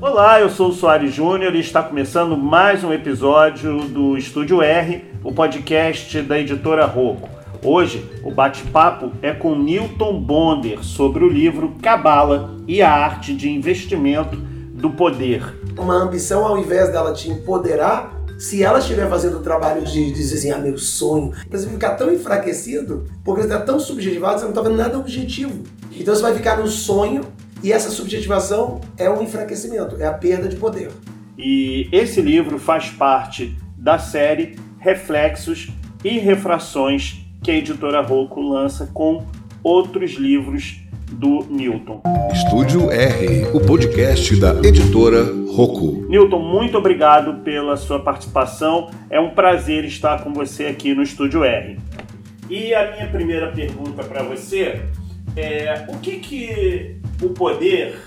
Olá, eu sou o Soares Júnior e está começando mais um episódio do Estúdio R, o podcast da editora Rocco. Hoje, o bate-papo é com Newton Bonder sobre o livro Cabala e a arte de investimento do poder. Uma ambição, ao invés dela te empoderar, se ela estiver fazendo o trabalho de dizer assim, ah, meu sonho, você vai ficar tão enfraquecido, porque você está tão subjetivado, você não está vendo nada objetivo. Então você vai ficar no sonho e essa subjetivação é um enfraquecimento, é a perda de poder. E esse livro faz parte da série Reflexos e Refrações que a editora Rocco lança com outros livros do Newton. Estúdio R, o podcast da editora Rocco. Newton, muito obrigado pela sua participação. É um prazer estar com você aqui no Estúdio R. E a minha primeira pergunta para você é o que que o poder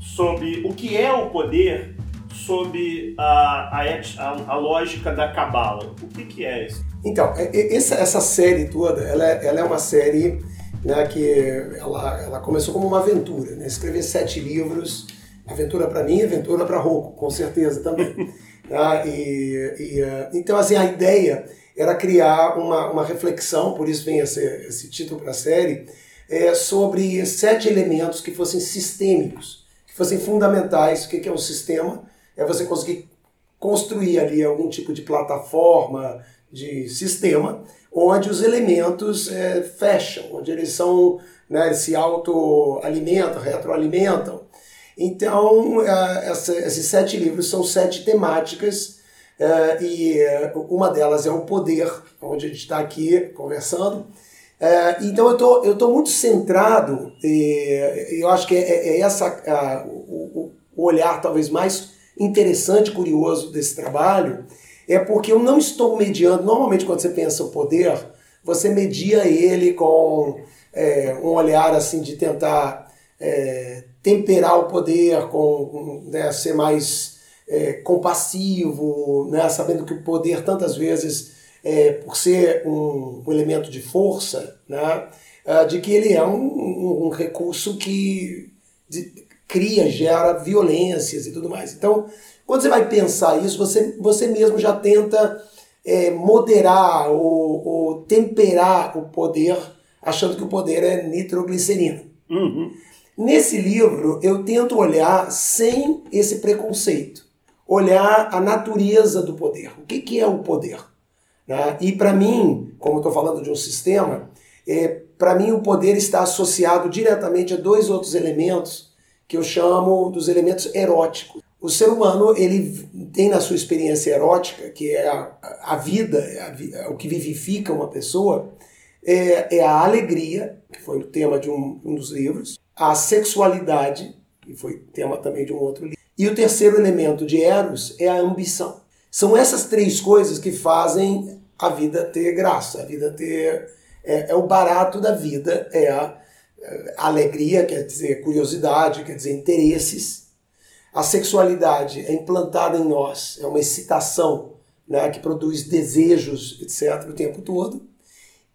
sob o que é o poder sob a, a, a, lógica da cabala? O que que é isso? Então, essa, essa série toda, ela, é, ela é uma série né, que ela, ela começou como uma aventura, né? escrever sete livros, aventura para mim, aventura para Rocco, com certeza também. ah, e, e, eh, então, assim, a ideia era criar uma, uma reflexão, por isso vem esse, esse título para a série, é, sobre sete elementos que fossem sistêmicos, que fossem fundamentais. O que é um sistema? É você conseguir construir ali algum tipo de plataforma, de sistema, onde os elementos é, fecham, onde eles são, né, se autoalimentam, retroalimentam. Então, é, esses sete livros são sete temáticas é, e uma delas é o poder, onde a gente está aqui conversando. É, então eu tô, eu tô muito centrado, e eu acho que é, é, é essa a, o, o, olhar talvez mais interessante, curioso desse trabalho, é porque eu não estou mediando. Normalmente quando você pensa o poder, você media ele com é, um olhar assim de tentar é, temperar o poder, com né, ser mais é, compassivo, né, sabendo que o poder tantas vezes é, por ser um, um, elemento de força, né, é, de que ele é um, um, um recurso que de, cria, gera violências e tudo mais. Então, quando você vai pensar isso, você, você mesmo já tenta é, moderar ou, ou, temperar o poder, achando que o poder é nitroglicerina. Uhum. Nesse livro, eu tento olhar sem esse preconceito, olhar a natureza do poder. O que, que é o poder? Né? E para mim, como estou falando de um sistema, é, para mim o poder está associado diretamente a dois outros elementos que eu chamo dos elementos eróticos. O ser humano ele tem na sua experiência erótica, que é a, a vida, é, a, é o que vivifica uma pessoa, é, é, a alegria, que foi o tema de um, um dos livros, a sexualidade, que foi tema também de um outro livro, e o terceiro elemento de Eros é a ambição. São essas três coisas que fazem a vida ter graça, a vida ter. É, é o barato da vida, é a, é a alegria, quer dizer curiosidade, quer dizer interesses. A sexualidade é implantada em nós, é uma excitação né, que produz desejos, etc., o tempo todo.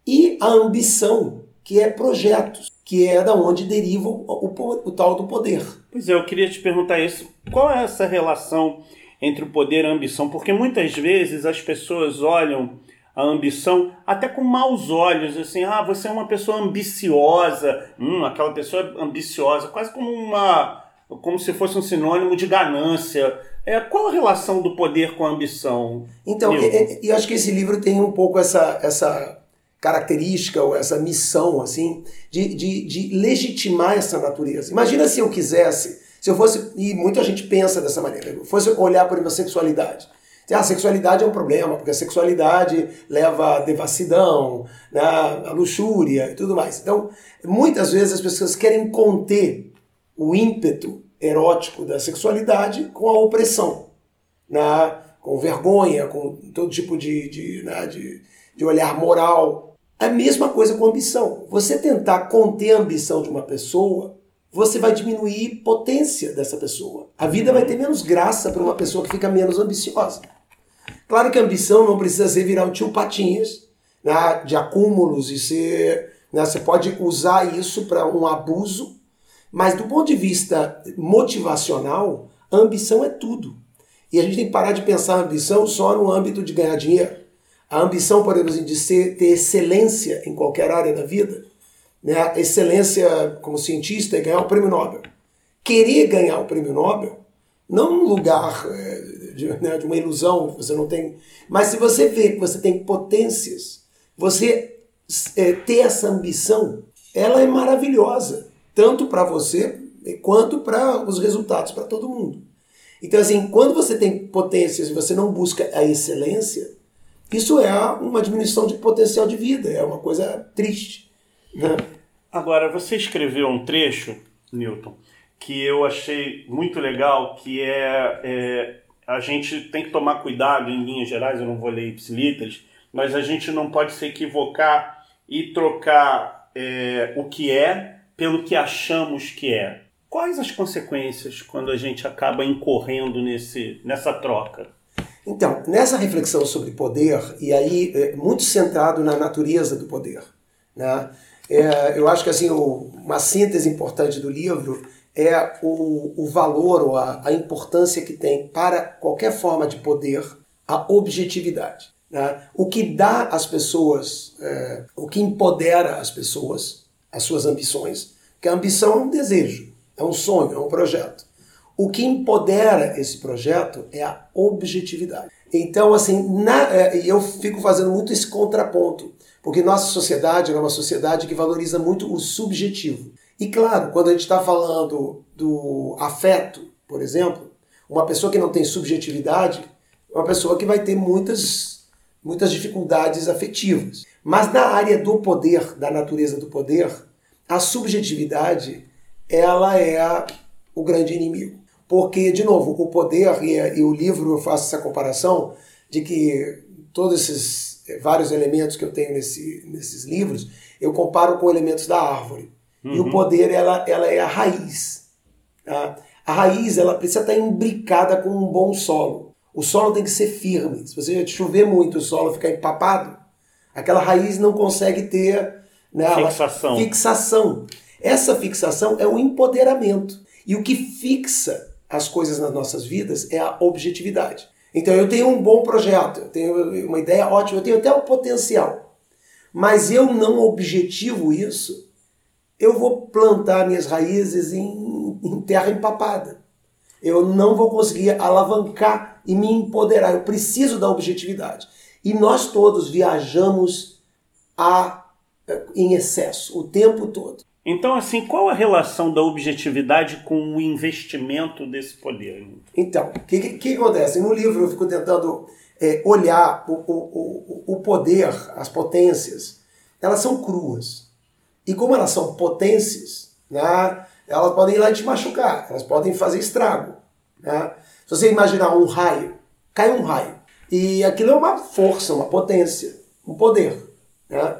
E a ambição, que é projetos, que é da onde deriva o, o, o tal do poder. Pois é, eu queria te perguntar isso. Qual é essa relação entre o poder e a ambição, porque muitas vezes as pessoas olham a ambição até com maus olhos, assim, ah, você é uma pessoa ambiciosa, hum, aquela pessoa ambiciosa, quase como uma, como se fosse um sinônimo de ganância. É, qual a relação do poder com a ambição? Então, e eu acho que esse livro tem um pouco essa, essa característica ou essa missão, assim, de, de, de legitimar essa natureza. Imagina se eu quisesse se eu fosse, e muita gente pensa dessa maneira, eu fosse olhar, por exemplo, a sexualidade. Ah, a sexualidade é um problema, porque a sexualidade leva à devassidão, né, à luxúria e tudo mais. Então, muitas vezes as pessoas querem conter o ímpeto erótico da sexualidade com a opressão, né, com vergonha, com todo tipo de, de, né, de, de olhar moral. A mesma coisa com ambição. Você tentar conter a ambição de uma pessoa você vai diminuir potência dessa pessoa. A vida vai ter menos graça para uma pessoa que fica menos ambiciosa. Claro que a ambição não precisa ser virar um tio patinhas né, de acúmulos e ser. Né, você pode usar isso para um abuso Mas do ponto de vista motivacional, a ambição é tudo. E a gente tem que parar de pensar a ambição só no âmbito de ganhar dinheiro. A ambição, por exemplo, de ser, ter excelência em qualquer área da vida, né? excelência como cientista é ganhar o prêmio Nobel. Querer ganhar o prêmio Nobel, não num lugar é, de, né, de uma ilusão você não tem, mas se você vê que você tem potências, você é, ter essa ambição, ela é maravilhosa, tanto para você quanto para os resultados para todo mundo. Então, assim, quando você tem potências e você não busca a excelência, isso é uma diminuição de potencial de vida, é uma coisa triste. Né? Agora, você escreveu um trecho, Newton, que eu achei muito legal, que é, é a gente tem que tomar cuidado em linhas gerais, eu não vou ler ipsiliters, mas a gente não pode se equivocar e trocar é, o que é pelo que achamos que é. Quais as consequências quando a gente acaba incorrendo nesse, nessa troca? Então, nessa reflexão sobre poder, e aí é, muito centrado na natureza do poder, né? É, eu acho que assim, o, uma síntese importante do livro é o, o valor ou a, a importância que tem para qualquer forma de poder a objetividade. Né? O que dá às pessoas, é, o que empodera as pessoas, as suas ambições, que a ambição é um desejo, é um sonho, é um projeto. O que empodera esse projeto é a objetividade. Então, assim, na, é, eu fico fazendo muito esse contraponto, porque nossa sociedade é uma sociedade que valoriza muito o subjetivo. E claro, quando a gente está falando do afeto, por exemplo, uma pessoa que não tem subjetividade é uma pessoa que vai ter muitas, muitas dificuldades afetivas. Mas na área do poder, da natureza do poder, a subjetividade ela é o grande inimigo. Porque, de novo, o poder, e, e o livro eu faço essa comparação, de que todos esses vários elementos que eu tenho nesse, nesses livros, eu comparo com elementos da árvore. Uhum. E o uhum. poder, ela, ela é a raiz. Tá? A raiz, ela precisa estar imbricada com um bom solo. O solo tem que ser firme. Se você chover muito o solo ficar empapado, aquela raiz não consegue ter né, fixação. fixação. Essa fixação é o empoderamento. E o que fixa as coisas nas nossas vidas é a objetividade. Então eu tenho um bom projeto, eu tenho uma ideia ótima, eu tenho até o potencial. Mas eu não objetivo isso, eu vou plantar minhas raízes em, em terra empapada. Eu não vou conseguir alavancar e me empoderar. Eu preciso da objetividade. E nós todos viajamos a, em excesso o tempo todo. Então, assim, qual a relação da objetividade com o investimento desse poder? Então, o que, que, acontece? No livro eu fico tentando é, olhar o, o, o, poder, as potências. Elas são cruas. E como elas são potências, né, elas podem ir lá e te machucar, elas podem fazer estrago. Né? Se você imaginar um raio, cai um raio. E aquilo é uma força, uma potência, um poder. Né?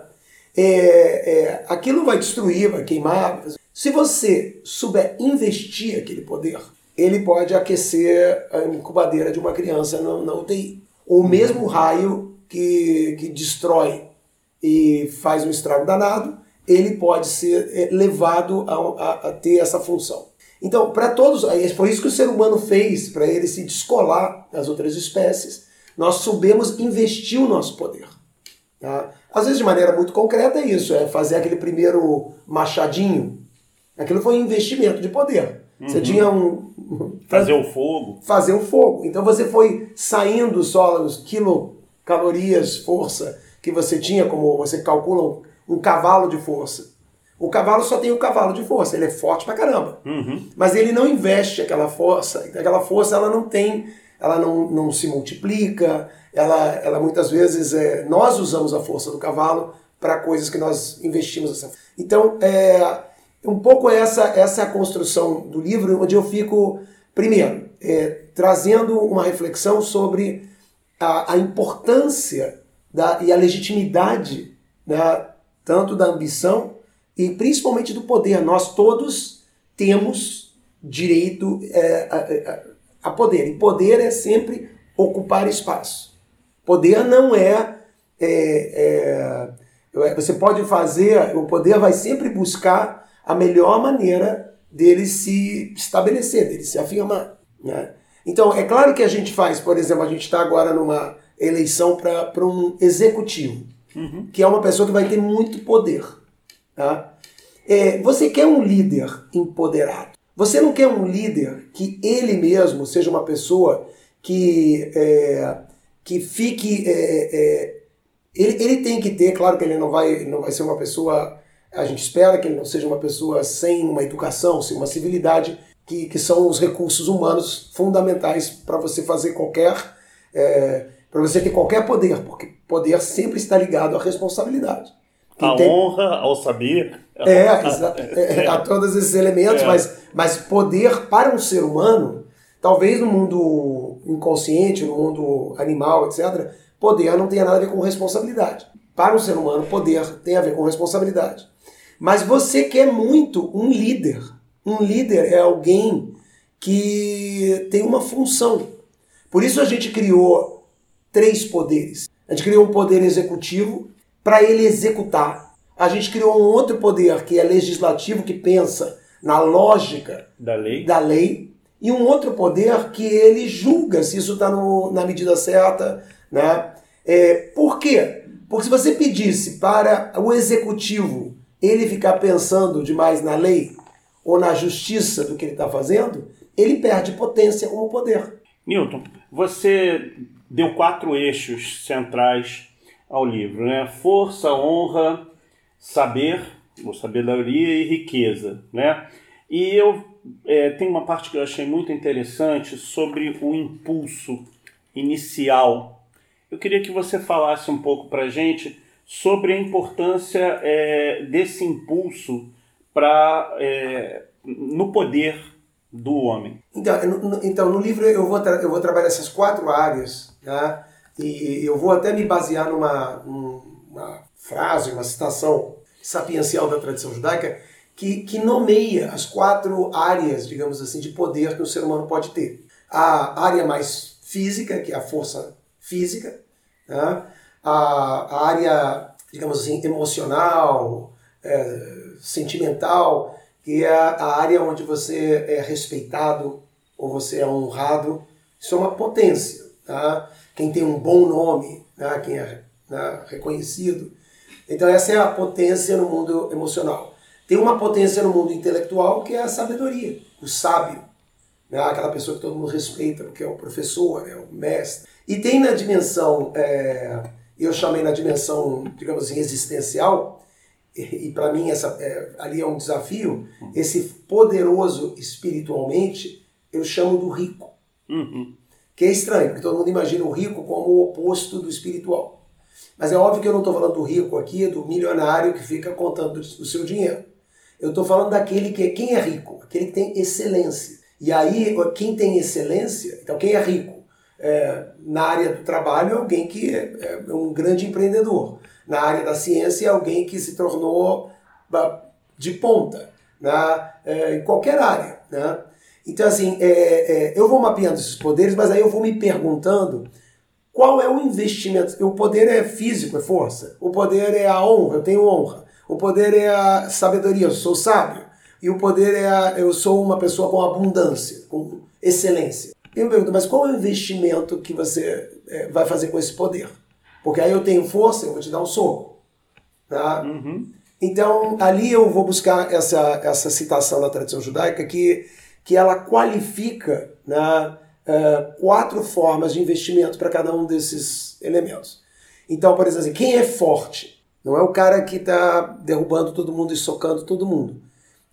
É, é, aquilo vai destruir, vai queimar. Se você souber investir aquele poder, ele pode aquecer a incubadeira de uma criança na, na UTI. Ou mesmo raio que, que destrói e faz um estrago danado, ele pode ser é, levado a, a, a ter essa função. Então, para todos, foi isso que o ser humano fez, para ele se descolar das outras espécies. Nós soubemos investir o nosso poder. Tá? Às vezes, de maneira muito concreta, é isso: é fazer aquele primeiro machadinho. Aquilo foi um investimento de poder. Uhum. Você tinha um. Fazer o fogo. Fazer o fogo. Então você foi saindo só os quilocalorias, força que você tinha, como você calcula um, um cavalo de força. O cavalo só tem o cavalo de força, ele é forte pra caramba. Uhum. Mas ele não investe aquela força, aquela força ela não tem, ela não, não se multiplica, ela, ela muitas vezes, é, nós usamos a força do cavalo para coisas que nós investimos. Essa. Então, é, um pouco essa, essa é a construção do livro, onde eu fico, primeiro, é, trazendo uma reflexão sobre a, a importância da, e a legitimidade né, tanto da ambição e principalmente do poder. Nós todos temos direito é, a, poder, e poder é sempre ocupar espaço. Poder não é, é, é, Você pode fazer. O poder vai sempre buscar a melhor maneira dele se estabelecer, dele se afirmar. Né? Então, é claro que a gente faz, por exemplo, a gente está agora numa eleição para um executivo, uhum. que é uma pessoa que vai ter muito poder. Tá? É, você quer um líder empoderado. Você não quer um líder que ele mesmo seja uma pessoa que, é, que fique. É, é, ele, ele tem que ter, claro que ele não vai, não vai ser uma pessoa. A gente espera que ele não seja uma pessoa sem uma educação, sem uma civilidade, que, que são os recursos humanos fundamentais para você fazer qualquer. É, para você ter qualquer poder, porque poder sempre está ligado à responsabilidade. A tem... honra, ao saber. É, é, é, a todos esses elementos, é. mas, mas poder para um ser humano, talvez no mundo inconsciente, no mundo animal, etc., poder não tenha nada a ver com responsabilidade. Para um ser humano, poder tem a ver com responsabilidade. Mas você quer muito um líder. Um líder é alguém que tem uma função. Por isso a gente criou três poderes. A gente criou um poder executivo para ele executar. A gente criou um outro poder que é legislativo, que pensa na lógica da lei. da lei. E um outro poder que ele julga se isso está na medida certa. Né? É, por quê? Porque se você pedisse para o executivo ele ficar pensando demais na lei ou na justiça do que ele está fazendo, ele perde potência como poder. Newton, você deu quatro eixos centrais ao livro, né? Força, honra, saber, ou sabedoria e riqueza, né? E eu é, tem uma parte que eu achei muito interessante sobre o impulso inicial. Eu queria que você falasse um pouco para gente sobre a importância é, desse impulso para é, no poder do homem. Então, no, então, no livro eu vou, eu vou trabalhar essas quatro áreas, tá? E eu vou até me basear numa uma frase, uma citação sapiencial da tradição judaica que, que nomeia as quatro áreas, digamos assim, de poder que o ser humano pode ter. A área mais física, que é a força física, tá? a, a área, digamos assim, emocional, é, sentimental, que é a área onde você é respeitado ou você é honrado. Isso é uma potência. Tá? Quem tem um bom nome, né? quem é né? reconhecido. Então, essa é a potência no mundo emocional. Tem uma potência no mundo intelectual que é a sabedoria, o sábio. Né? Aquela pessoa que todo mundo respeita, porque é o professor, é o mestre. E tem na dimensão, é, eu chamei na dimensão, digamos assim, existencial, e, para mim essa, é, ali é um desafio, esse poderoso espiritualmente, eu chamo do rico. Uhum. Que é estranho, porque todo mundo imagina o rico como o oposto do espiritual. Mas é óbvio que eu não estou falando do rico aqui, do milionário que fica contando o seu dinheiro. Eu estou falando daquele que é quem é rico, aquele que tem excelência. E aí, quem tem excelência, então quem é rico? É, na área do trabalho é alguém que é, é um grande empreendedor na área da ciência é alguém que se tornou de ponta, né? É, em qualquer área. Né? Então, assim, é, é, eu vou mapeando esses poderes, mas aí eu vou me perguntando qual é o investimento. O poder é físico, é força. O poder é a honra, eu tenho honra. O poder é a sabedoria, eu sou sábio. E o poder é a, eu sou uma pessoa com abundância, com excelência. Eu me pergunto, mas qual é o investimento que você é, vai fazer com esse poder? Porque aí eu tenho força, eu vou te dar um soco. Tá? Uhum. Então, ali eu vou buscar essa, essa citação da tradição judaica que, que ela qualifica né, uh, quatro formas de investimento para cada um desses elementos. Então, por exemplo, assim, quem é forte? Não é o cara que está derrubando todo mundo e socando todo mundo.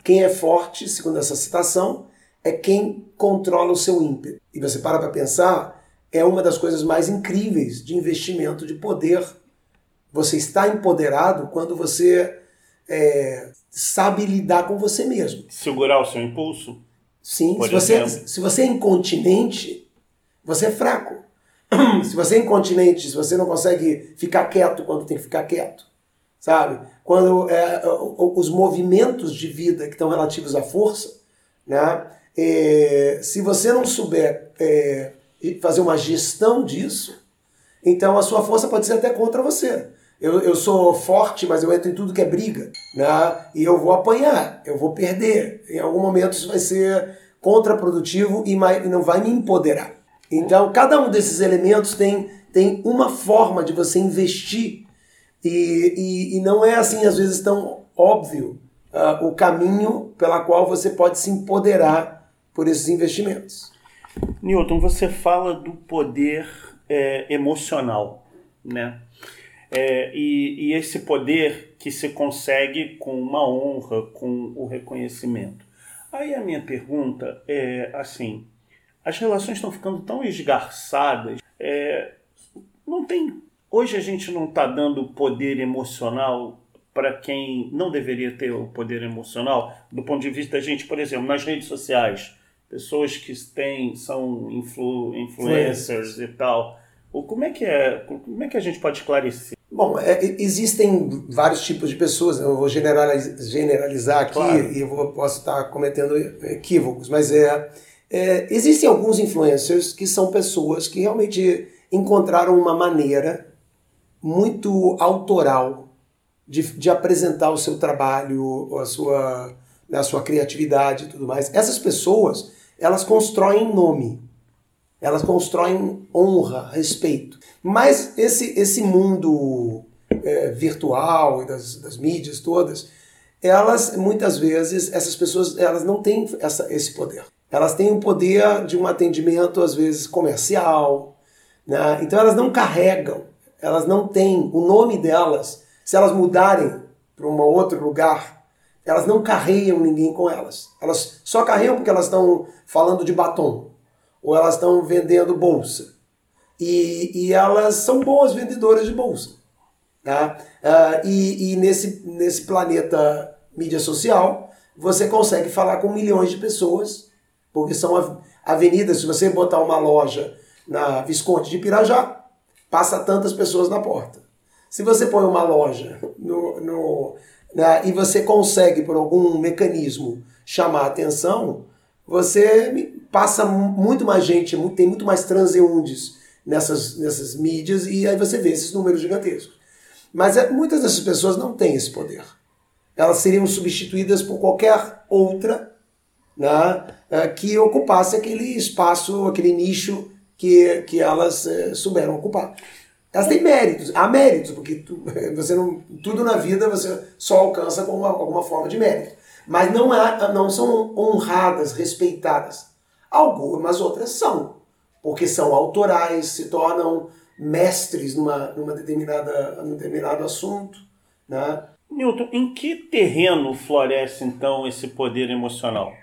Quem é forte, segundo essa citação, é quem controla o seu ímpeto. E você para para pensar, é uma das coisas mais incríveis de investimento de poder. Você está empoderado quando você é, sabe lidar com você mesmo. Segurar o seu impulso? Sim. Se você, se você é incontinente, você é fraco. se você é incontinente, se você não consegue ficar quieto quando tem que ficar quieto, sabe? Quando é, os movimentos de vida que estão relativos à força, né? É, se você não souber é, fazer uma gestão disso, então a sua força pode ser até contra você. Eu, eu sou forte, mas eu entro em tudo que é briga, né? E eu vou apanhar, eu vou perder. Em algum momento isso vai ser contraprodutivo e não vai me empoderar. Então, cada um desses elementos tem, tem uma forma de você investir e, e, e não é assim, às vezes, tão óbvio uh, o caminho pela qual você pode se empoderar por esses investimentos. Newton, você fala do poder é, emocional, né? É, e, e, esse poder que se consegue com uma honra, com o reconhecimento. Aí a minha pergunta é assim: as relações estão ficando tão esgarçadas, é, não tem. Hoje a gente não está dando poder emocional para quem não deveria ter o poder emocional, do ponto de vista da gente, por exemplo, nas redes sociais, pessoas que têm, são influ, influencers e tal. Como é que é? Como é que a gente pode esclarecer? Bom, é, existem vários tipos de pessoas. Eu vou generalizar, generalizar aqui claro. e eu vou, posso estar cometendo equívocos, mas é, é, existem alguns influencers que são pessoas que realmente encontraram uma maneira muito autoral de, de apresentar o seu trabalho, a sua, a sua criatividade e tudo mais. Essas pessoas, elas constroem nome, elas constroem honra, respeito. Mas esse, esse mundo é, virtual e das, das mídias todas, elas muitas vezes, essas pessoas, elas não têm essa, esse poder. Elas têm o poder de um atendimento, às vezes, comercial. Né? Então elas não carregam, elas não têm o nome delas. Se elas mudarem para um outro lugar, elas não carregam ninguém com elas. Elas só carregam porque elas estão falando de batom ou elas estão vendendo bolsa. E, e elas são boas vendedoras de bolsa. Tá? Uh, e, e nesse, nesse planeta mídia social, você consegue falar com milhões de pessoas, porque são avenidas. Se você botar uma loja na Visconde de Pirajá, passa tantas pessoas na porta. Se você põe uma loja no, no né, e você consegue, por algum mecanismo, chamar a atenção, você passa muito mais gente, tem muito mais transeuntes nessas, nessas mídias e aí você vê esses números gigantescos. Mas é, muitas dessas pessoas não têm esse poder. Elas seriam substituídas por qualquer outra né, é, que ocupasse aquele espaço, aquele nicho que, que elas é, souberam ocupar. Elas têm méritos, há méritos, porque tu, você não, tudo na vida você só alcança com uma, alguma forma de mérito. Mas não, há, não são honradas, respeitadas. Algumas outras são, porque são autorais, se tornam mestres numa, numa determinada, num determinado assunto. Né? Newton, em que terreno floresce então esse poder emocional?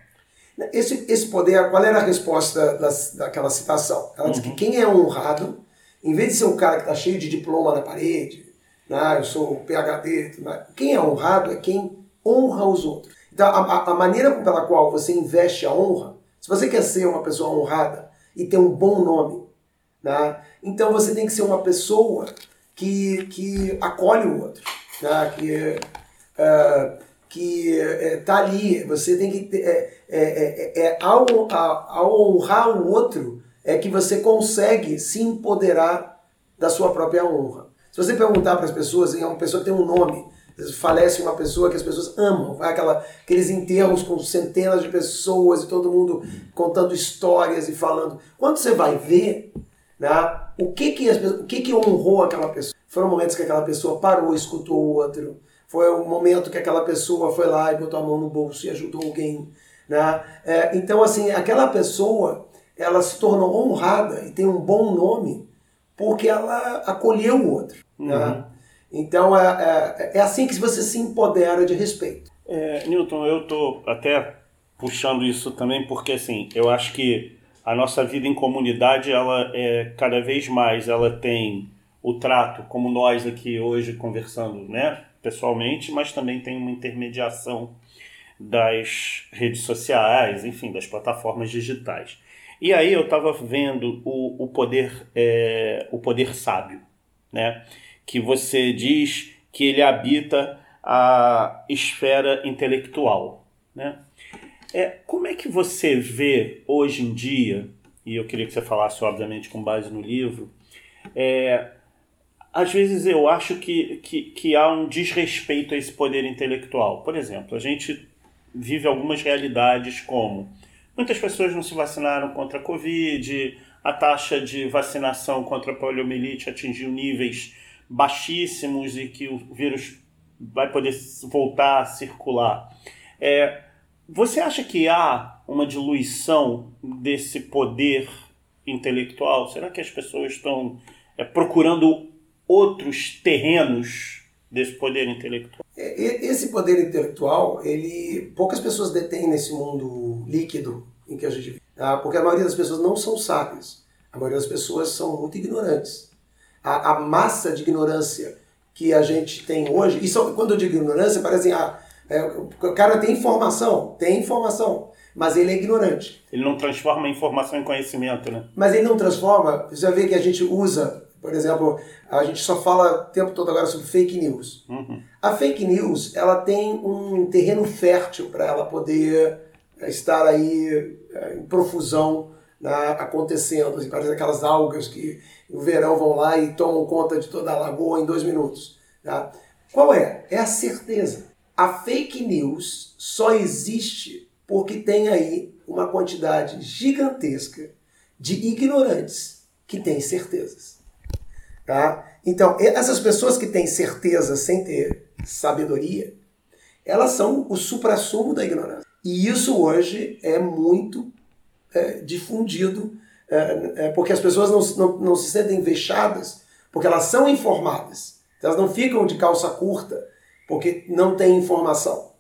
Esse, esse poder, qual era a resposta da, daquela citação? Ela uhum. diz que uhum. quem é honrado, em vez de ser um cara que está cheio de diploma na parede, né, eu sou PHD, né, quem é honrado é quem honra os outros. Então, a, a maneira pela qual você investe a honra, se você quer ser uma pessoa honrada e ter um bom nome, né, então você tem que ser uma pessoa que, que acolhe o outro, né, que, uh, que uh, ali. Você tem que ter, é, é, é, é ao, ao honrar o outro é que você consegue se empoderar da sua própria honra. Se você perguntar para as pessoas, é uma pessoa que tem um nome, falece uma pessoa que as pessoas amam, vai aquela, aqueles enterros com centenas de pessoas e todo mundo contando histórias e falando. Quando você vai ver, né, o que que, as, o que que honrou aquela pessoa? Foram momentos que aquela pessoa parou, escutou o outro. Foi o momento que aquela pessoa foi lá e botou a mão no bolso e ajudou alguém. Né? É, então, assim, aquela pessoa, ela se tornou honrada e tem um bom nome porque ela acolheu o outro. Né? Uhum. Né? Então é, é, é, assim que você se empodera de respeito. É, Newton, eu estou até puxando isso também porque assim, eu acho que a nossa vida em comunidade, ela é cada vez mais, ela tem o trato, como nós aqui hoje conversando, né, pessoalmente, mas também tem uma intermediação das redes sociais, enfim, das plataformas digitais. E aí eu estava vendo o, o poder é, o poder sábio, né? Que você diz que ele habita a esfera intelectual. Né? É, como é que você vê hoje em dia, e eu queria que você falasse, obviamente, com base no livro, é, às vezes eu acho que, que, que há um desrespeito a esse poder intelectual. Por exemplo, a gente vive algumas realidades como muitas pessoas não se vacinaram contra a Covid, a taxa de vacinação contra a poliomielite atingiu níveis baixíssimos e que o vírus vai poder voltar a circular. É, você acha que há uma diluição desse poder intelectual? Será que as pessoas estão é, procurando outros terrenos desse poder intelectual? É, esse poder intelectual, ele poucas pessoas detêm nesse mundo líquido em que a gente vive, tá? porque a maioria das pessoas não são sábias, a maioria das pessoas são muito ignorantes. A, a massa de ignorância que a gente tem hoje, e só, quando eu digo ignorância, parece assim, ah, é, o cara tem informação, tem informação, mas ele é ignorante. Ele não transforma a informação em conhecimento, né? Mas ele não transforma, você vai ver que a gente usa, por exemplo, a gente só fala o tempo todo agora sobre fake news. Uhum. A fake news, ela tem um terreno fértil para ela poder estar aí é, em profusão né, acontecendo. Assim, parece aquelas algas que no verão vão lá e tomam conta de toda a lagoa em dois minutos. Tá? Qual é? É a certeza. A fake news só existe porque tem aí uma quantidade gigantesca de ignorantes que têm certezas. Tá? Então, essas pessoas que têm certeza sem ter sabedoria, elas são o suprassumo da ignorância. E isso hoje é muito é, difundido, é, é, porque as pessoas não, não, não se sentem vexadas, porque elas são informadas. Elas não ficam de calça curta porque não tem informação.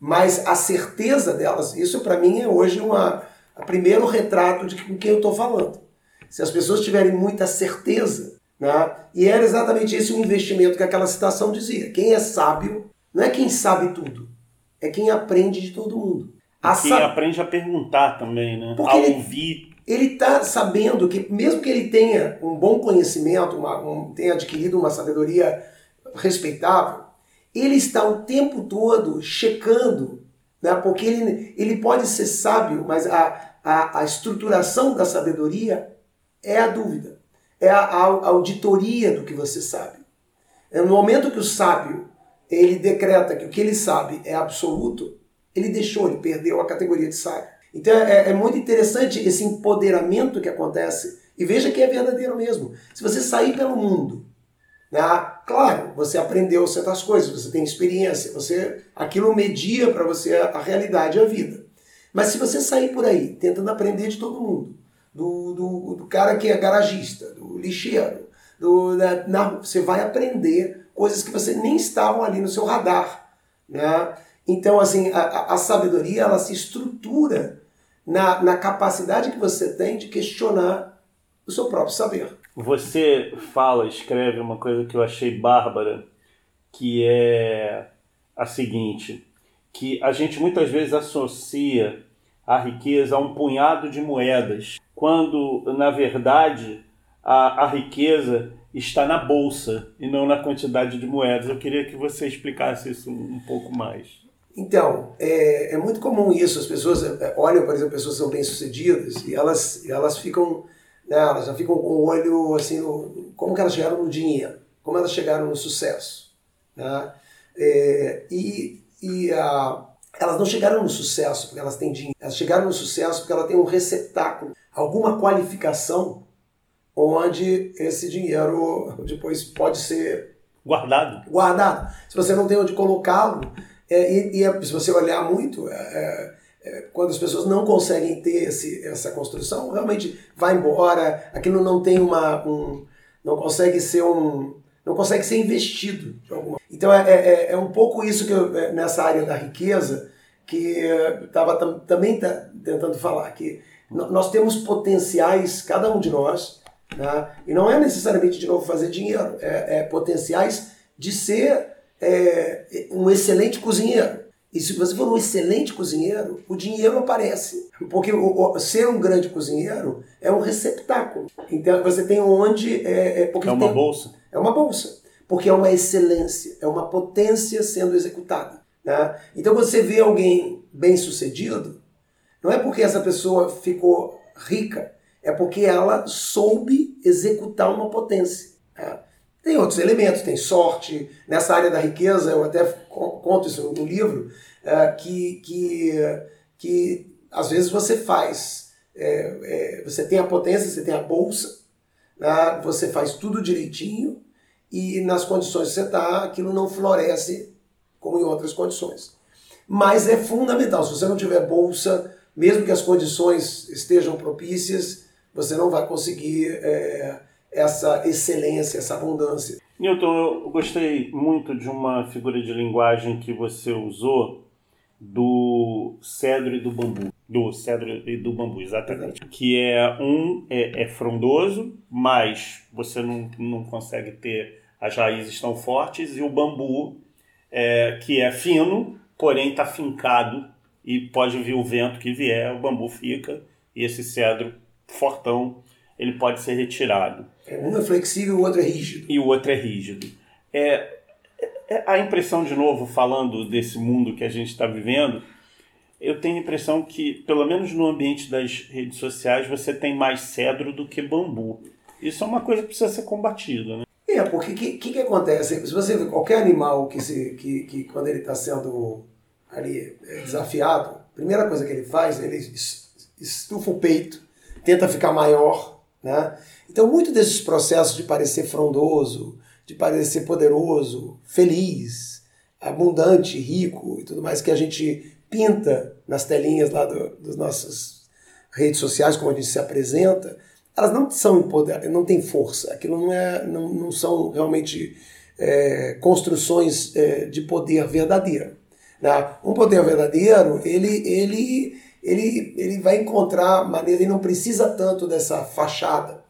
Mas a certeza delas, isso para mim é hoje o primeiro retrato de com quem eu estou falando. Se as pessoas tiverem muita certeza, né, e era exatamente esse o investimento que aquela citação dizia: quem é sábio não é quem sabe tudo, é quem aprende de todo mundo. A sa... aprende a perguntar também, né? Porque a ele, ouvir. Ele está sabendo que, mesmo que ele tenha um bom conhecimento, uma, um, tenha adquirido uma sabedoria respeitável, ele está o tempo todo checando, né? porque ele, ele pode ser sábio, mas a, a, a estruturação da sabedoria é a dúvida, é a, a, auditoria do que você sabe. É no momento que o sábio ele decreta que o que ele sabe é absoluto, ele deixou, ele perdeu a categoria de sábio. Então é, é muito interessante esse empoderamento que acontece. E veja que é verdadeiro mesmo. Se você sair pelo mundo né? Claro, você aprendeu certas coisas, você tem experiência, você aquilo media para você a, a realidade e a vida. Mas se você sair por aí tentando aprender de todo mundo, do, do, do cara que é garagista, do lixeiro, do, da, na, você vai aprender coisas que você nem estavam ali no seu radar. Né? Então, assim, a, a sabedoria ela se estrutura na, na capacidade que você tem de questionar o seu próprio saber. Você fala, escreve uma coisa que eu achei bárbara, que é a seguinte, que a gente muitas vezes associa a riqueza a um punhado de moedas, quando na verdade a, a riqueza está na bolsa e não na quantidade de moedas. Eu queria que você explicasse isso um pouco mais. Então, é, é muito comum isso. As pessoas é, olham, por exemplo, pessoas que são bem-sucedidas e elas, elas ficam né, elas já ficam com o olho assim, no, como que elas chegaram no dinheiro, como elas chegaram no sucesso. Né? É, e e a, elas não chegaram no sucesso porque elas têm dinheiro, elas chegaram no sucesso porque ela tem um receptáculo, alguma qualificação onde esse dinheiro depois pode ser guardado. Guardado. Se você não tem onde colocá-lo, é, e, e é, se você olhar muito, é, é é, quando as pessoas não conseguem ter esse, essa construção, realmente vai embora, aquilo não tem uma. Um, não consegue ser um. não consegue ser investido de alguma Então é, é, é um pouco isso que eu, nessa área da riqueza que estava tam, também tá tentando falar, que nós temos potenciais, cada um de nós, né? e não é necessariamente de novo fazer dinheiro, é potenciais de ser é, um excelente cozinheiro. E se você for um excelente cozinheiro, o dinheiro aparece. Porque o, o, ser um grande cozinheiro é um receptáculo. Então você tem onde. É, é, é uma tem, bolsa. É uma bolsa. Porque é uma excelência, é uma potência sendo executada. Né? Então você vê alguém bem sucedido, não é porque essa pessoa ficou rica, é porque ela soube executar uma potência. Né? Tem outros elementos, tem sorte. Nessa área da riqueza, eu até conto isso no livro, é, que, que, que às vezes você faz, é, é, você tem a potência, você tem a bolsa, né, você faz tudo direitinho e nas condições que você está, aquilo não floresce como em outras condições. Mas é fundamental, se você não tiver bolsa, mesmo que as condições estejam propícias, você não vai conseguir é, essa excelência, essa abundância. Newton, eu gostei muito de uma figura de linguagem que você usou do cedro e do bambu. Do cedro e do bambu, exatamente. Que é um é, é frondoso, mas você não, não consegue ter as raízes tão fortes, e o bambu, é, que é fino, porém está fincado e pode vir o vento que vier, o bambu fica, e esse cedro fortão ele pode ser retirado. É, um é flexível o outro é rígido. E o outro é rígido. É, é a impressão, de novo, falando desse mundo que a gente está vivendo, eu tenho a impressão que, pelo menos no ambiente das redes sociais, você tem mais cedro do que bambu. Isso é uma coisa que precisa ser combatida, né? É, porque o que, que, que, acontece? Se você vê qualquer animal que, se, que, que quando ele está sendo ali é, desafiado, a primeira coisa que ele faz, ele estufa o peito, tenta ficar maior, né? Então, muito desses processos de parecer frondoso, de parecer poderoso, feliz, abundante, rico e tudo mais que a gente pinta nas telinhas lá do, das nossas redes sociais, como a gente se apresenta, elas não são empoderadas, não têm força. Aquilo não, é, não, não são realmente é, construções é, de poder verdadeiro. Né? Um poder verdadeiro, ele, ele ele, ele vai encontrar maneira, ele não precisa tanto dessa fachada,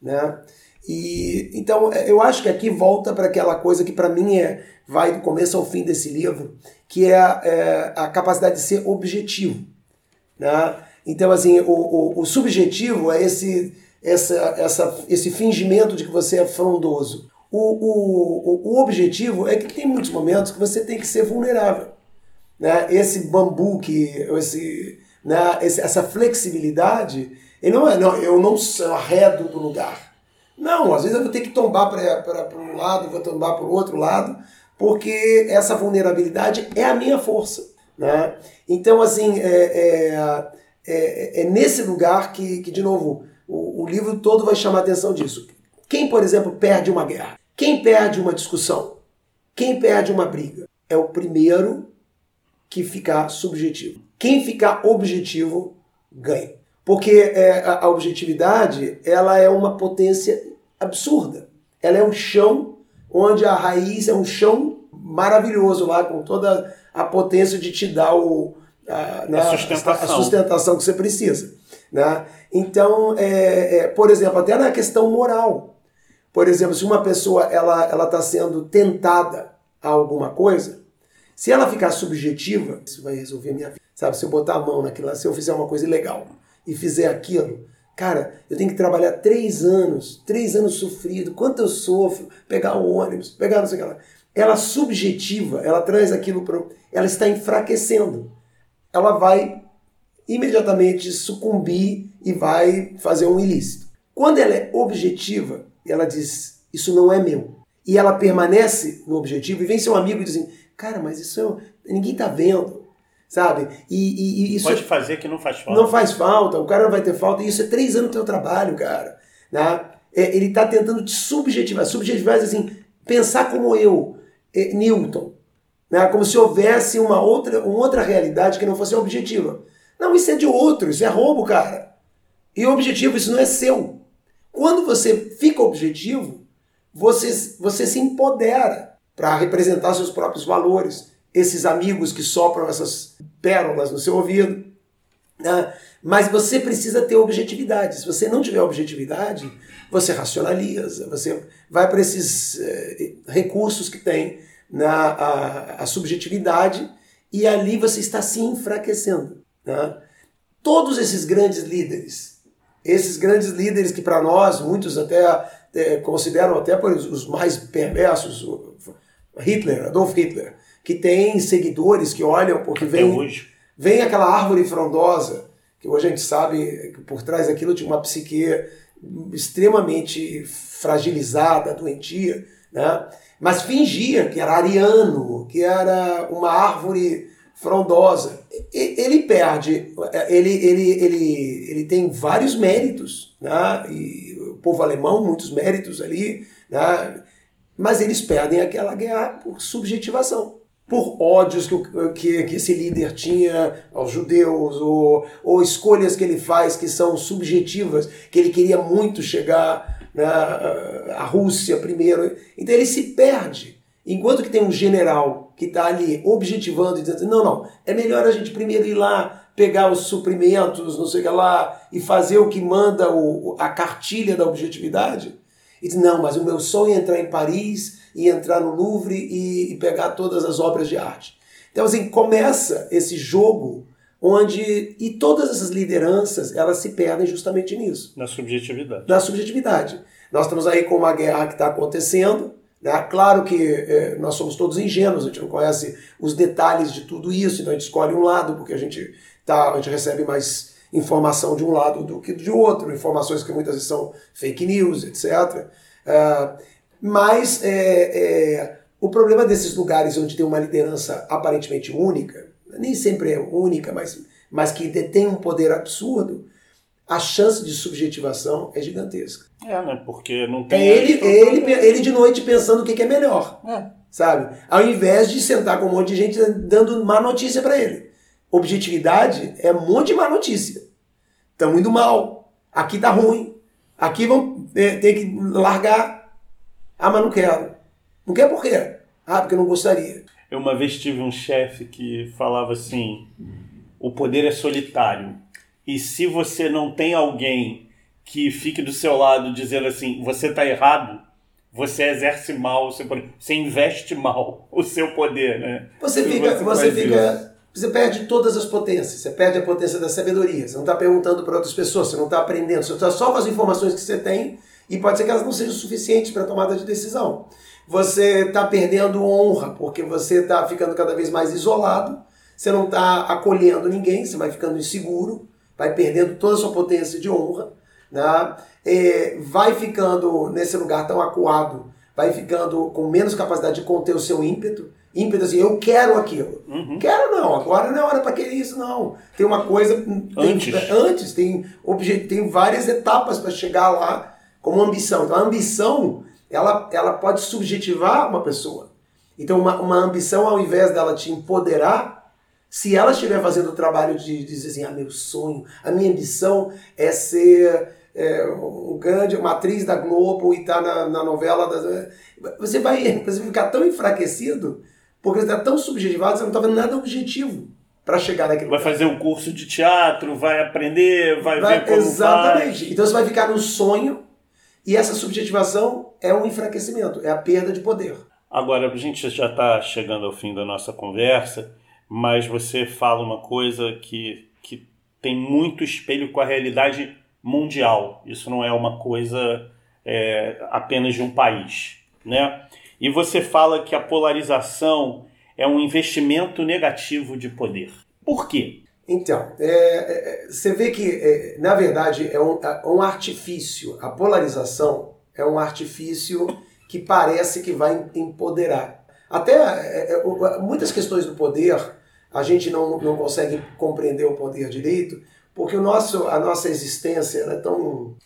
né? E então eu acho que aqui volta para aquela coisa que para mim é vai do começo ao fim desse livro, que é, é a capacidade de ser objetivo, né? Então assim o, o, o, subjetivo é esse essa, essa esse fingimento de que você é frondoso. O, o, o objetivo é que tem muitos momentos que você tem que ser vulnerável. Né? Esse bambu que esse né, essa flexibilidade, ele não é, não, eu não arredo do lugar. Não, às vezes eu vou ter que tombar para um lado, vou tombar para o outro lado, porque essa vulnerabilidade é a minha força. Né? Então, assim, é, é, é, é nesse lugar que, que de novo, o, o livro todo vai chamar atenção disso. Quem, por exemplo, perde uma guerra? Quem perde uma discussão? Quem perde uma briga? É o primeiro que ficar subjetivo. Quem ficar objetivo ganha. Porque é, a, a objetividade ela é uma potência absurda. Ela é um chão onde a raiz é um chão maravilhoso lá, com toda a potência de te dar o, a, né, a, sustentação. a, sustentação. que você precisa. Né? Então, é, é, por exemplo, até na questão moral. Por exemplo, se uma pessoa ela está sendo tentada a alguma coisa, se ela ficar subjetiva, isso vai resolver a minha vida. Sabe, se eu botar a mão naquilo lá, se eu fizer uma coisa ilegal e fizer aquilo, cara, eu tenho que trabalhar três anos, três anos sofrido, quanto eu sofro, pegar o ônibus, pegar não sei o que lá. Ela subjetiva, ela traz aquilo para. Ela está enfraquecendo. Ela vai imediatamente sucumbir e vai fazer um ilícito. Quando ela é objetiva, ela diz: Isso não é meu. E ela permanece no objetivo e vem seu amigo e diz assim: Cara, mas isso é, ninguém tá vendo, sabe? E, e, isso pode fazer que não faz falta. Não faz falta, o cara não vai ter falta. E isso é três anos do teu trabalho, cara. Né? É, ele tá tentando te subjetivar, subjetivar assim, pensar como eu, é, Newton, né? Como se houvesse uma outra, uma outra realidade que não fosse objetiva. Não, isso é de outro, isso é roubo, cara. E objetivo, isso não é seu. Quando você fica objetivo, você, você se empodera para representar seus próprios valores, esses amigos que sopram essas pérolas no seu ouvido. Né? Mas você precisa ter objetividade. Se você não tiver objetividade, você racionaliza, você vai para esses eh, recursos que tem na a, a, subjetividade e ali você está se enfraquecendo. Né? Todos esses grandes líderes, esses grandes líderes que para nós, muitos até é, consideram até por os mais perversos, Hitler, Adolf Hitler, que tem seguidores que olham porque vem, vem aquela árvore frondosa, que hoje a gente sabe que por trás daquilo tinha uma psique extremamente fragilizada, doentia, né? mas fingia que era ariano, que era uma árvore frondosa. Ele perde, ele, ele, ele, ele tem vários méritos, né? e o povo alemão, muitos méritos ali, né? Mas eles perdem aquela guerra por subjetivação por ódios que, que, que, esse líder tinha aos judeus, ou, ou escolhas que ele faz que são subjetivas, que ele queria muito chegar na a Rússia primeiro. Então ele se perde. Enquanto que tem um general que está ali objetivando e dizendo, não, não, é melhor a gente primeiro ir lá, pegar os suprimentos, não sei o que lá, e fazer o que manda o, a cartilha da objetividade. E diz, não, mas o meu sonho é entrar em Paris e entrar no Louvre e, e pegar todas as obras de arte. Então, assim, começa esse jogo onde e todas essas lideranças elas se perdem justamente nisso na subjetividade na subjetividade nós estamos aí com uma guerra que está acontecendo né? claro que é, nós somos todos ingênuos a gente não conhece os detalhes de tudo isso então a gente escolhe um lado porque a gente tá a gente recebe mais informação de um lado do que de outro informações que muitas vezes são fake news etc uh, mas é, é, o problema desses lugares onde tem uma liderança aparentemente única, nem sempre é única, mas, mas que detém um poder absurdo, a chance de subjetivação é gigantesca. É, né? Porque não tem. É ele, ele, ele de noite pensando o que é melhor. É. Sabe? Ao invés de sentar com um monte de gente dando má notícia para ele. Objetividade é um monte de má notícia. Estamos indo mal. Aqui tá ruim. Aqui vão é, ter que largar ah, mas não quero. Não quer por quê? Ah, porque eu não gostaria. Eu uma vez tive um chefe que falava assim: o poder é solitário. E se você não tem alguém que fique do seu lado dizendo assim, você está errado, você exerce mal o seu poder, você investe mal o seu poder, né? Você fica, você, você fica, você perde todas as potências. Você perde a potência da sabedoria. Você não está perguntando para outras pessoas, você não está aprendendo, você está só com as informações que você tem e pode ser que elas não sejam suficientes para a tomada de decisão. Você está perdendo honra, porque você está ficando cada vez mais isolado, você não está acolhendo ninguém, você vai ficando inseguro, vai perdendo toda a sua potência de honra, né? É, vai ficando nesse lugar tão acuado, vai ficando com menos capacidade de conter o seu ímpeto, ímpeto assim, eu quero aquilo. Uhum. Quero não, agora não é hora para querer isso, não. Tem uma coisa. Antes. Tem, antes, tem, tem várias etapas para chegar lá como ambição. Então a ambição, ela, ela pode subjetivar uma pessoa. Então uma, uma ambição, ao invés dela te empoderar, se ela estiver fazendo o trabalho de, de dizer assim, ah, meu sonho, a minha ambição é ser é, um grande, uma atriz da Globo e estar tá na, na novela, das, você, vai, você vai ficar tão enfraquecido porque você está tão subjetivado, você não está vendo nada objetivo para chegar naquele Vai fazer um curso de teatro, vai aprender, vai, vai ver como Exatamente. Faz. Então você vai ficar no sonho e essa subjetivação é um enfraquecimento, é a perda de poder. Agora, a gente já está chegando ao fim da nossa conversa, mas você fala uma coisa que, que tem muito espelho com a realidade mundial. Isso não é uma coisa é, apenas de um país. Né? E você fala que a polarização é um investimento negativo de poder. Por quê? Então, é, é, você vê que, é, na verdade, é um, é um artifício. A polarização é um artifício que parece que vai empoderar. Até é, é, muitas questões do poder, a gente não, não consegue compreender o poder direito, porque o nosso, a nossa existência é tão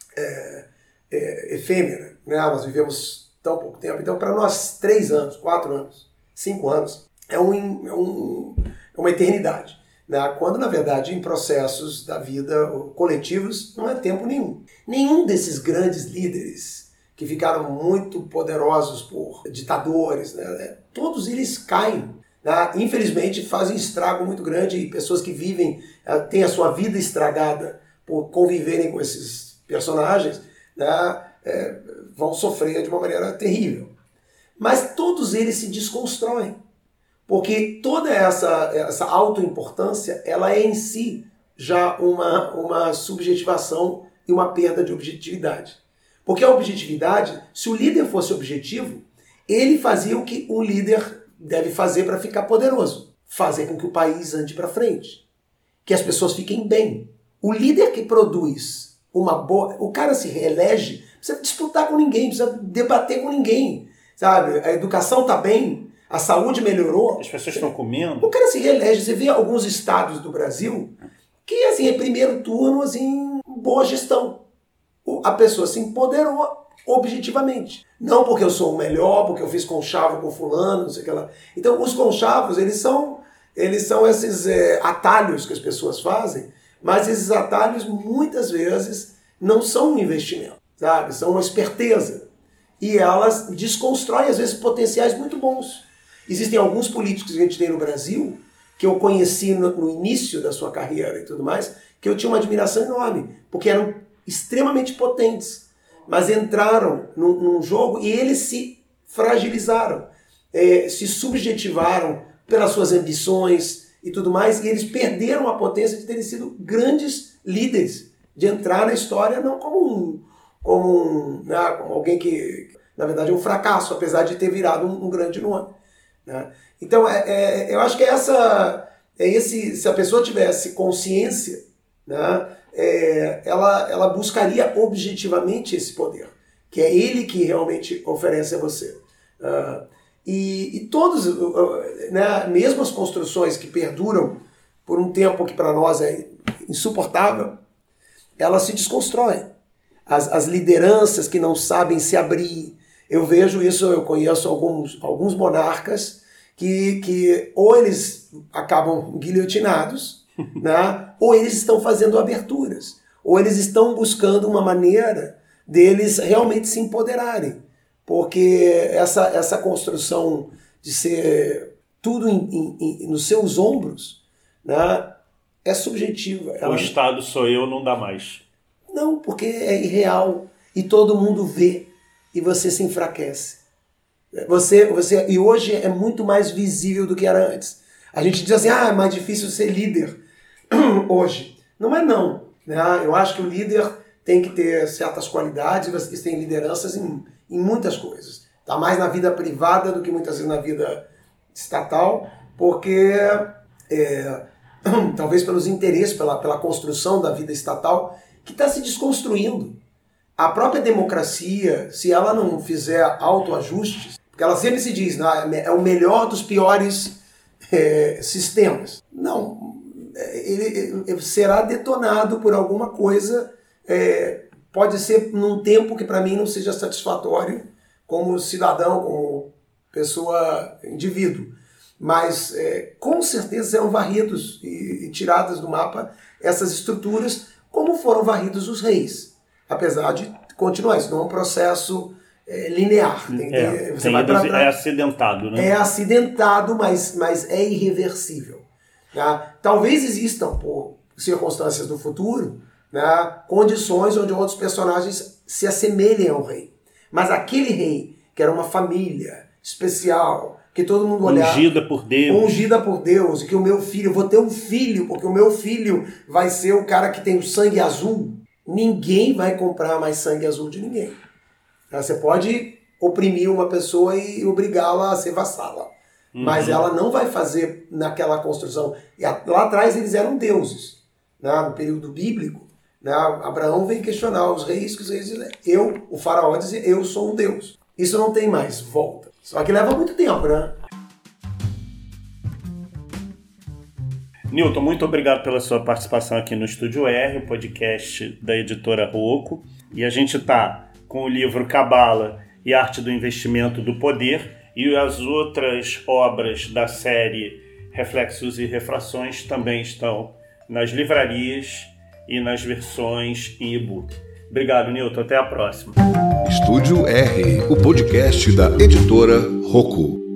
efêmera, né? nós vivemos tão pouco tempo. Então, para nós, três anos, quatro anos, cinco anos, é, um, é, um, é uma eternidade né? quando na verdade em processos da vida coletivos não é tempo nenhum. Nenhum desses grandes líderes que ficaram muito poderosos por ditadores, né? todos eles caem. Né? Infelizmente fazem estrago muito grande e pessoas que vivem, eh, têm a sua vida estragada por conviverem com esses personagens, né? É, vão sofrer de uma maneira terrível. Mas todos eles se desconstroem. Porque toda essa, essa autoimportância, ela é em si já uma, uma subjetivação e uma perda de objetividade. Porque a objetividade, se o líder fosse objetivo, ele fazia o que um líder deve fazer para ficar poderoso. Fazer com que o país ande para frente. Que as pessoas fiquem bem. O líder que produz uma boa. O cara se reelege, precisa disputar com ninguém, precisa debater com ninguém. Sabe? A educação tá bem, a saúde melhorou. As pessoas estão comendo. O cara se reelege. Você vê alguns estados do Brasil que, assim, é primeiro turno, assim, boa gestão. A pessoa se empoderou objetivamente. Não porque eu sou o melhor, porque eu fiz conchavo com fulano, não sei o que lá. Então, os conchavos, eles são, eles são esses é, atalhos que as pessoas fazem, mas esses atalhos, muitas vezes, não são um investimento, sabe? São uma esperteza. E elas desconstroem, às vezes, potenciais muito bons. Existem alguns políticos que a gente tem no Brasil, que eu conheci no, no início da sua carreira e tudo mais, que eu tinha uma admiração enorme, porque eram extremamente potentes mas entraram num, num jogo e eles se fragilizaram, é, se subjetivaram pelas suas ambições e tudo mais, e eles perderam a potência de terem sido grandes líderes, de entrar na história não como um, como, né, como alguém que, na verdade, é um fracasso, apesar de ter virado um, um grande nome. Né? Então, é, é, eu acho que essa, é esse, se a pessoa tivesse consciência, né, é, ela, ela buscaria objetivamente esse poder, que é ele que realmente oferece a você. Uh, e, e, todos, né, mesmo as construções que perduram por um tempo que para nós é insuportável, elas se desconstroem. As, as lideranças que não sabem se abrir. Eu vejo isso, eu conheço alguns, alguns monarcas que, que ou eles acabam guilhotinados, né? ou eles estão fazendo aberturas, ou eles estão buscando uma maneira deles realmente se empoderarem. Porque essa, essa construção de ser tudo em, em, em, nos seus ombros né, é subjetiva. O Estado sou eu, não dá mais. Não, porque é irreal e todo mundo vê e você se enfraquece. Você, você, e hoje é muito mais visível do que era antes. A gente diz assim, ah, é mais difícil ser líder. hoje. Não é não. Né? Eu acho que o líder tem que ter certas qualidades, vocês têm lideranças em, em muitas coisas. Está mais na vida privada do que muitas vezes na vida estatal, porque é, talvez pelos interesses, pela, pela construção da vida estatal, que está se desconstruindo. A própria democracia, se ela não fizer autoajustes, porque ela sempre se diz, né, é o melhor dos piores é, sistemas. Não, ele, ele será detonado por alguma coisa, é, pode ser num tempo que para mim não seja satisfatório como cidadão, como pessoa, indivíduo. Mas é, com certeza serão varridos e, e tiradas do mapa essas estruturas, como foram varridos os reis. Apesar de continuar, isso não é um processo é, linear. Tem, é, você vai pra, é acidentado, né? É acidentado, mas, mas é irreversível. Né? Talvez existam, por circunstâncias do futuro, né, condições onde outros personagens se assemelhem ao rei. Mas aquele rei, que era uma família especial, que todo mundo olhava. Ungida por Deus. Ungida por Deus. E que o meu filho, eu vou ter um filho, porque o meu filho vai ser o cara que tem o sangue azul. Ninguém vai comprar mais sangue azul de ninguém. Você pode oprimir uma pessoa e obrigá-la a ser vassala. Uhum. Mas ela não vai fazer naquela construção. E lá atrás eles eram deuses. Né? No período bíblico, né? Abraão vem questionar os reis, que os reis dizem, eu, o faraó dizia, eu sou um deus. Isso não tem mais volta. Só que leva muito tempo, né? Newton, muito obrigado pela sua participação aqui no Estúdio R, o podcast da editora Roco. E a gente está com o livro Cabala e Arte do Investimento do Poder, e as outras obras da série Reflexos e Refrações também estão nas livrarias e nas versões em e-book. Obrigado, Nilton. Até a próxima. Estúdio R, o podcast da editora Roku.